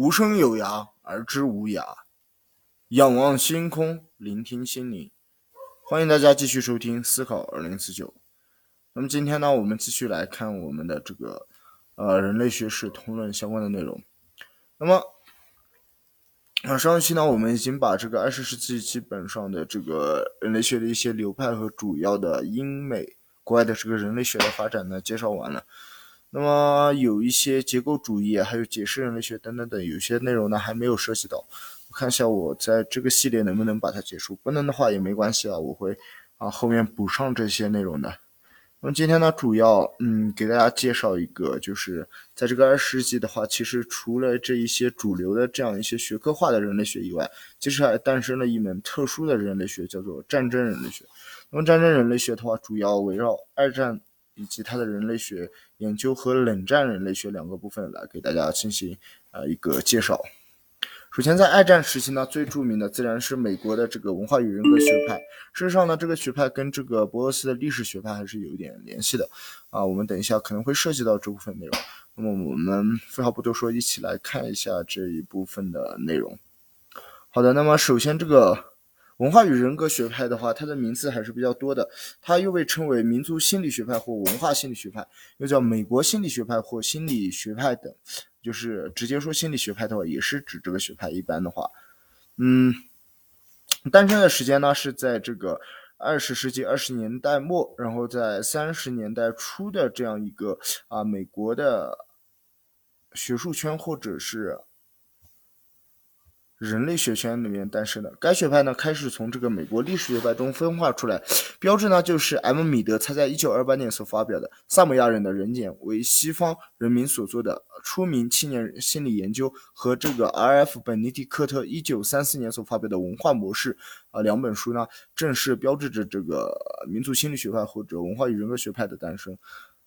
无声有涯而知无涯，仰望星空，聆听心灵。欢迎大家继续收听《思考二零四九》。那么今天呢，我们继续来看我们的这个呃人类学史通论相关的内容。那么，上一期呢，我们已经把这个二十世纪基本上的这个人类学的一些流派和主要的英美国外的这个人类学的发展呢介绍完了。那么有一些结构主义，还有解释人类学等等等，有些内容呢还没有涉及到。我看一下我在这个系列能不能把它结束，不能的话也没关系啊，我会啊后面补上这些内容的。那么今天呢，主要嗯给大家介绍一个，就是在这个二十世纪的话，其实除了这一些主流的这样一些学科化的人类学以外，其实还诞生了一门特殊的人类学，叫做战争人类学。那么战争人类学的话，主要围绕二战。以及它的人类学研究和冷战人类学两个部分来给大家进行呃一个介绍。首先，在二战时期呢，最著名的自然是美国的这个文化与人格学派。事实上呢，这个学派跟这个博厄斯的历史学派还是有一点联系的啊。我们等一下可能会涉及到这部分内容。那么我们废话不多说，一起来看一下这一部分的内容。好的，那么首先这个。文化与人格学派的话，它的名字还是比较多的。它又被称为民族心理学派或文化心理学派，又叫美国心理学派或心理学派等。就是直接说心理学派的话，也是指这个学派。一般的话，嗯，诞生的时间呢是在这个二十世纪二十年代末，然后在三十年代初的这样一个啊美国的学术圈或者是。人类学圈里面诞生的该学派呢，开始从这个美国历史学派中分化出来，标志呢就是 M. 米德他在一九二八年所发表的《萨摩亚人的人简为西方人民所做的出名青年心理研究》和这个 R.F. 本尼迪克特一九三四年所发表的文化模式啊两本书呢，正式标志着这个民族心理学派或者文化与人格学派的诞生。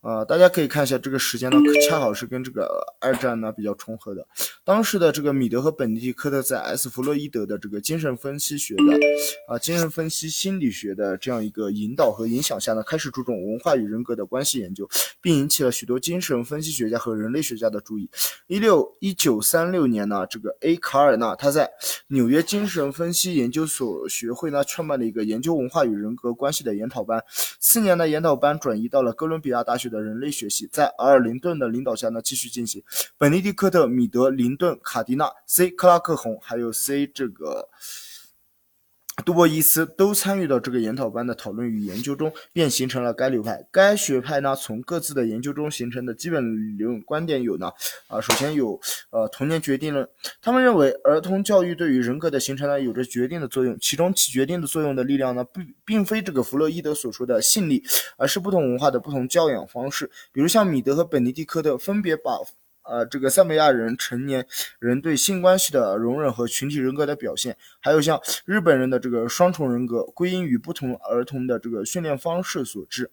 呃，大家可以看一下这个时间呢，恰好是跟这个二战呢比较重合的。当时的这个米德和本尼迪克特在 S. 弗洛伊德的这个精神分析学的啊精神分析心理学的这样一个引导和影响下呢，开始注重文化与人格的关系研究，并引起了许多精神分析学家和人类学家的注意。一六一九三六年呢，这个 A. 卡尔纳他在纽约精神分析研究所学会呢创办了一个研究文化与人格关系的研讨班。四年的研讨班转移到了哥伦比亚大学。的人类学习在阿尔林顿的领导下呢继续进行。本尼迪克特、米德、林顿、卡迪纳、C. 克拉克红，还有 C. 这个杜波伊斯都参与到这个研讨班的讨论与研究中，便形成了该流派。该学派呢从各自的研究中形成的基本理论观点有呢啊，首先有呃童年决定论，他们认为儿童教育对于人格的形成呢有着决定的作用，其中起决定的作用的力量呢并并非这个弗洛伊德所说的性力，而是不同文化的不同教养方式。比如像米德和本尼迪克特分别把呃这个塞梅亚人成年人对性关系的容忍和群体人格的表现，还有像日本人的这个双重人格归因于不同儿童的这个训练方式所致。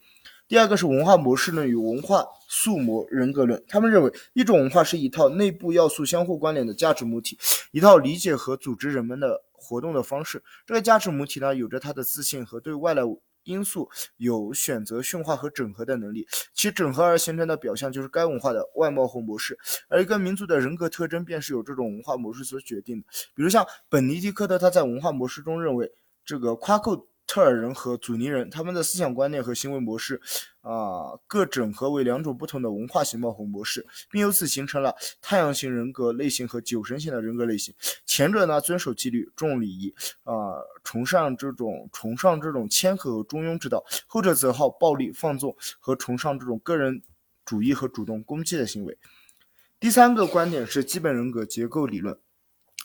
第二个是文化模式论与文化素模人格论，他们认为一种文化是一套内部要素相互关联的价值母体，一套理解和组织人们的活动的方式。这个价值母体呢，有着它的自信和对外来因素有选择驯化和整合的能力。其整合而形成的表象就是该文化的外貌或模式，而一个民族的人格特征便是由这种文化模式所决定的。比如像本尼迪克特，他在文化模式中认为这个夸克。特尔人和祖尼人，他们的思想观念和行为模式，啊，各整合为两种不同的文化型貌和模式，并由此形成了太阳型人格类型和酒神型的人格类型。前者呢，遵守纪律，重礼仪，啊，崇尚这种崇尚这种谦和和中庸之道；后者则好暴力、放纵和崇尚这种个人主义和主动攻击的行为。第三个观点是基本人格结构理论。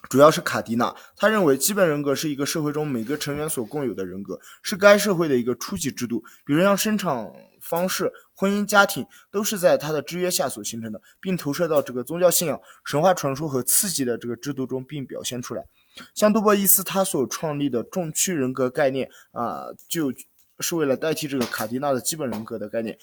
主要是卡迪纳，他认为基本人格是一个社会中每个成员所共有的人格，是该社会的一个初级制度。比如像生产方式、婚姻、家庭，都是在他的制约下所形成的，并投射到这个宗教信仰、神话传说和刺激的这个制度中，并表现出来。像杜波伊斯他所创立的重区人格概念啊，就是为了代替这个卡迪纳的基本人格的概念。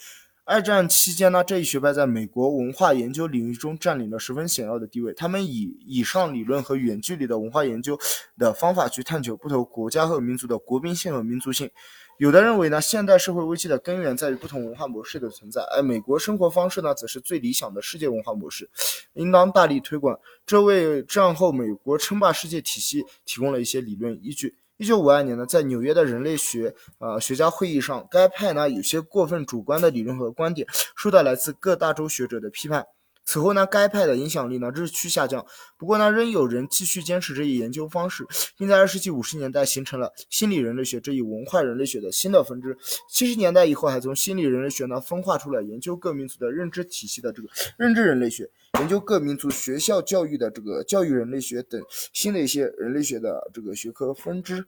二战期间呢，这一学派在美国文化研究领域中占领了十分显要的地位。他们以以上理论和远距离的文化研究的方法去探求不同国家和民族的国民性和民族性。有的认为呢，现代社会危机的根源在于不同文化模式的存在，而美国生活方式呢，则是最理想的世界文化模式，应当大力推广。这为战后美国称霸世界体系提供了一些理论依据。一九五二年呢，在纽约的人类学呃学家会议上，该派呢有些过分主观的理论和观点，受到来自各大洲学者的批判。此后呢，该派的影响力呢日趋下降。不过呢，仍有人继续坚持这一研究方式，并在二十世纪五十年代形成了心理人类学这一文化人类学的新的分支。七十年代以后，还从心理人类学呢分化出了研究各民族的认知体系的这个认知人类学，研究各民族学校教育的这个教育人类学等新的一些人类学的这个学科分支。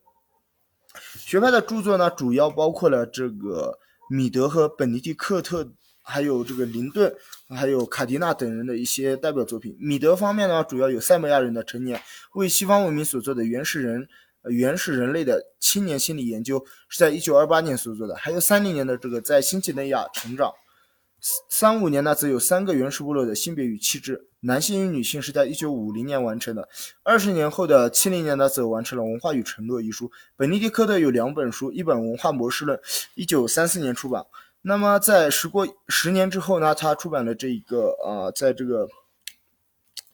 学派的著作呢，主要包括了这个米德和本尼迪克特。还有这个林顿，还有卡迪纳等人的一些代表作品。米德方面呢，主要有塞摩亚人的成年，为西方文明所做的原始人、原始人类的青年心理研究，是在一九二八年所做的。还有三零年的这个在新几内亚成长，三五年呢，则有三个原始部落的性别与气质，男性与女性是在一九五零年完成的。二十年后的七零年呢，则完成了《文化与承诺》一书。本尼迪克特有两本书，一本《文化模式论》，一九三四年出版。那么，在时过十年之后呢，他出版了这一个呃，在这个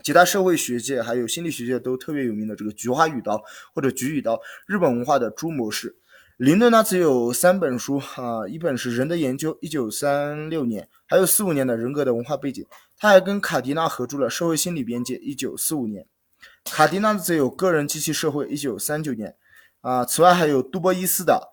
其他社会学界还有心理学界都特别有名的这个《菊花语刀》或者《菊语刀》日本文化的诸模式。林顿呢只有三本书啊，一本是《人的研究》，一九三六年，还有四五年的人格的文化背景。他还跟卡迪纳合著了《社会心理边界》，一九四五年。卡迪纳则有《个人及其社会》，一九三九年。啊，此外还有杜波伊斯的。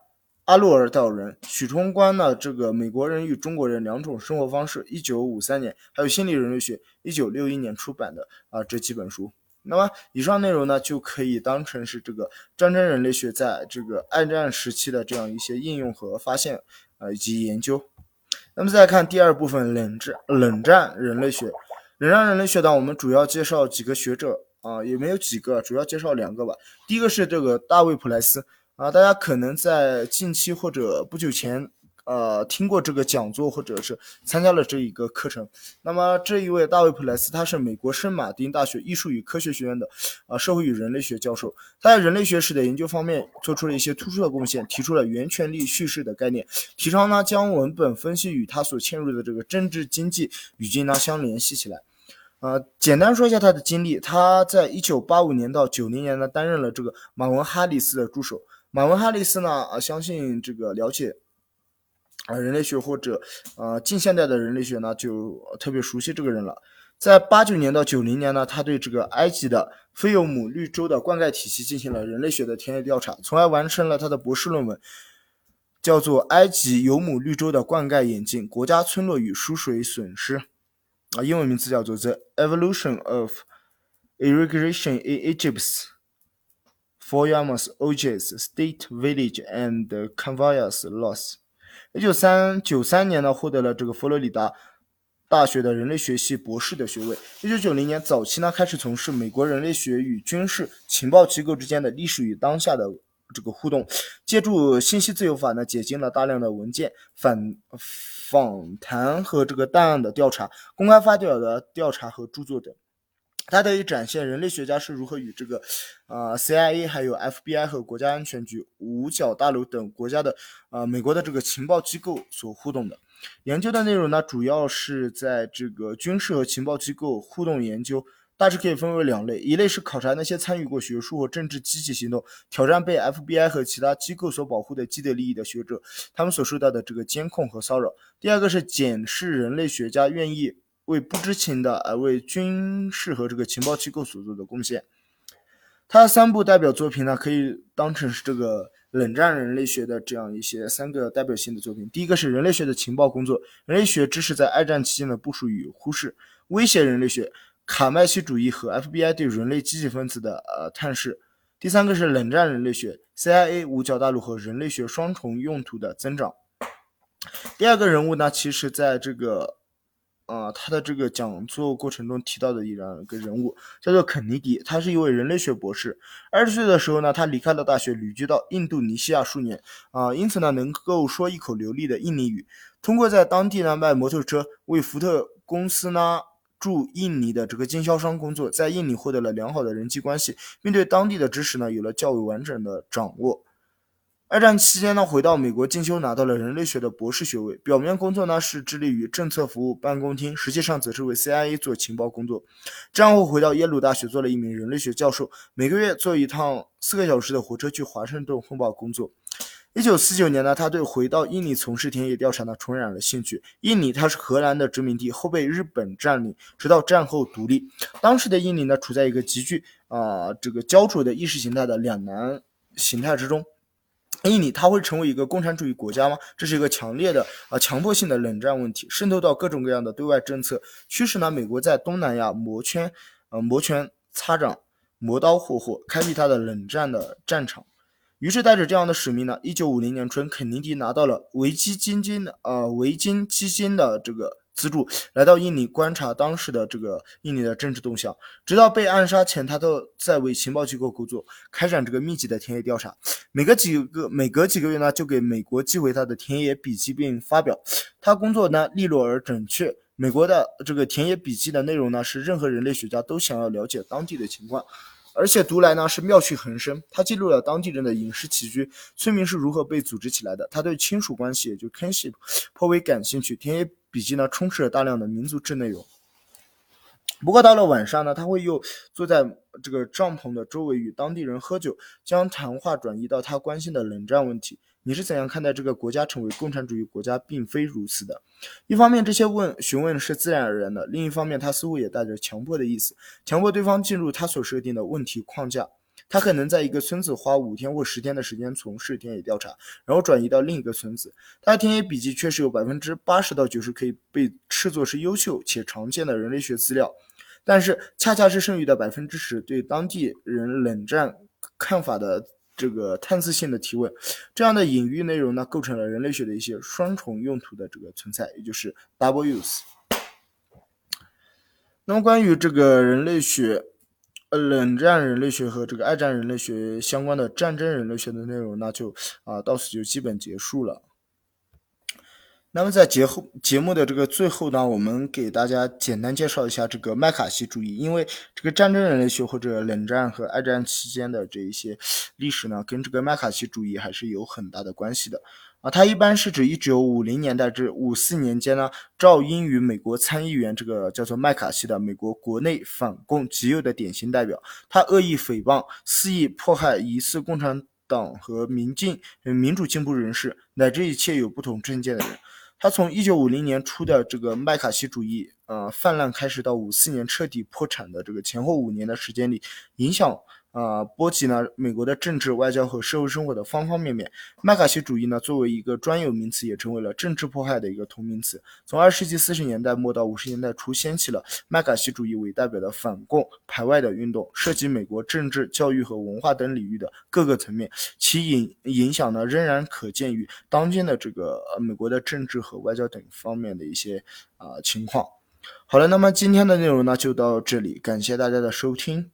阿洛尔道人许冲关呢？这个美国人与中国人两种生活方式，一九五三年，还有心理人类学，一九六一年出版的啊这几本书。那么以上内容呢，就可以当成是这个战争人类学在这个二战时期的这样一些应用和发现啊以及研究。那么再看第二部分冷战冷战人类学，冷战人类学呢，我们主要介绍几个学者啊，也没有几个，主要介绍两个吧。第一个是这个大卫普莱斯。啊，大家可能在近期或者不久前，呃，听过这个讲座，或者是参加了这一个课程。那么这一位大卫普莱斯，他是美国圣马丁大学艺术与科学学院的，啊，社会与人类学教授。他在人类学史的研究方面做出了一些突出的贡献，提出了原权力叙事的概念，提倡呢将文本分析与他所嵌入的这个政治经济语境呢相联系起来。呃，简单说一下他的经历，他在一九八五年到九零年呢担任了这个马文哈里斯的助手。马文哈里斯呢？啊，相信这个了解啊人类学或者呃近现代的人类学呢，就特别熟悉这个人了。在八九年到九零年呢，他对这个埃及的菲尤姆绿洲的灌溉体系进行了人类学的田野调查，从而完成了他的博士论文，叫做《埃及尤姆绿洲的灌溉演进：国家村落与输水损失》，啊，英文名字叫做《The Evolution of Irrigation in Egypt》。For Yamas, Ojes, State Village and Conveyors Loss。一九三九三年呢，获得了这个佛罗里达大学的人类学系博士的学位。一九九零年早期呢，开始从事美国人类学与军事情报机构之间的历史与当下的这个互动，借助信息自由法呢，解禁了大量的文件、反访谈和这个档案的调查、公开发表的调查和著作等。它得以展现人类学家是如何与这个，呃，CIA 还有 FBI 和国家安全局、五角大楼等国家的，呃，美国的这个情报机构所互动的。研究的内容呢，主要是在这个军事和情报机构互动研究，大致可以分为两类：一类是考察那些参与过学术或政治积极行动、挑战被 FBI 和其他机构所保护的既得利益的学者，他们所受到的这个监控和骚扰；第二个是检视人类学家愿意。为不知情的而为军事和这个情报机构所做的贡献，他三部代表作品呢，可以当成是这个冷战人类学的这样一些三个代表性的作品。第一个是人类学的情报工作，人类学知识在二战期间的部署与忽视，威胁人类学，卡麦西主义和 FBI 对人类积极分子的呃探视。第三个是冷战人类学，CIA 五角大陆和人类学双重用途的增长。第二个人物呢，其实在这个。啊，他的这个讲座过程中提到的一两个人物叫做肯尼迪，他是一位人类学博士。二十岁的时候呢，他离开了大学，旅居到印度尼西亚数年啊，因此呢，能够说一口流利的印尼语。通过在当地呢卖摩托车，为福特公司呢驻印尼的这个经销商工作，在印尼获得了良好的人际关系，并对当地的知识呢有了较为完整的掌握。二战期间呢，回到美国进修，拿到了人类学的博士学位。表面工作呢是致力于政策服务办公厅，实际上则是为 CIA 做情报工作。战后回到耶鲁大学，做了一名人类学教授，每个月坐一趟四个小时的火车去华盛顿汇报工作。一九四九年呢，他对回到印尼从事田野调查呢重燃了兴趣。印尼它是荷兰的殖民地，后被日本占领，直到战后独立。当时的印尼呢处在一个极具啊这个焦灼的意识形态的两难形态之中。印尼它会成为一个共产主义国家吗？这是一个强烈的啊强迫性的冷战问题，渗透到各种各样的对外政策，驱使呢美国在东南亚摩拳呃摩拳擦掌，磨刀霍霍，开辟它的冷战的战场。于是带着这样的使命呢，一九五零年春，肯尼迪拿到了维基基金的呃维金基金的这个。资助来到印尼观察当时的这个印尼的政治动向，直到被暗杀前，他都在为情报机构工作，开展这个密集的田野调查。每隔几个每隔几个月呢，就给美国寄回他的田野笔记并发表。他工作呢利落而准确。美国的这个田野笔记的内容呢，是任何人类学家都想要了解当地的情况。而且读来呢是妙趣横生，他记录了当地人的饮食起居，村民是如何被组织起来的。他对亲属关系，也就 kinship 颇为感兴趣。田野笔记呢充斥了大量的民族志内容。不过到了晚上呢，他会又坐在这个帐篷的周围与当地人喝酒，将谈话转移到他关心的冷战问题。你是怎样看待这个国家成为共产主义国家？并非如此的。一方面，这些问询问是自然而然的；另一方面，他似乎也带着强迫的意思，强迫对方进入他所设定的问题框架。他可能在一个村子花五天或十天的时间从事田野调查，然后转移到另一个村子。他的田野笔记确实有百分之八十到九十可以被视作是优秀且常见的人类学资料，但是恰恰是剩余的百分之十对当地人冷战看法的。这个探测性的提问，这样的隐喻内容呢，构成了人类学的一些双重用途的这个存在，也就是 double use。那么关于这个人类学，呃，冷战人类学和这个二战人类学相关的战争人类学的内容，那就啊到此就基本结束了。那么在节后节目的这个最后呢，我们给大家简单介绍一下这个麦卡锡主义，因为这个战争人类学或者冷战和二战期间的这一些历史呢，跟这个麦卡锡主义还是有很大的关系的啊。它一般是指一九五零年代至五四年间呢，赵英与美国参议员这个叫做麦卡锡的美国国内反共极右的典型代表，他恶意诽谤、肆意迫害疑似共产党和民进民主进步人士，乃至一切有不同政见的人。他从一九五零年初的这个麦卡锡主义，呃，泛滥开始，到五四年彻底破产的这个前后五年的时间里，影响。啊，波及呢美国的政治、外交和社会生活的方方面面。麦卡锡主义呢，作为一个专有名词，也成为了政治迫害的一个同名词。从二十世纪四十年代末到五十年代初，掀起了麦卡锡主义为代表的反共排外的运动，涉及美国政治、教育和文化等领域的各个层面，其影影响呢仍然可见于当今的这个美国的政治和外交等方面的一些啊情况。好了，那么今天的内容呢就到这里，感谢大家的收听。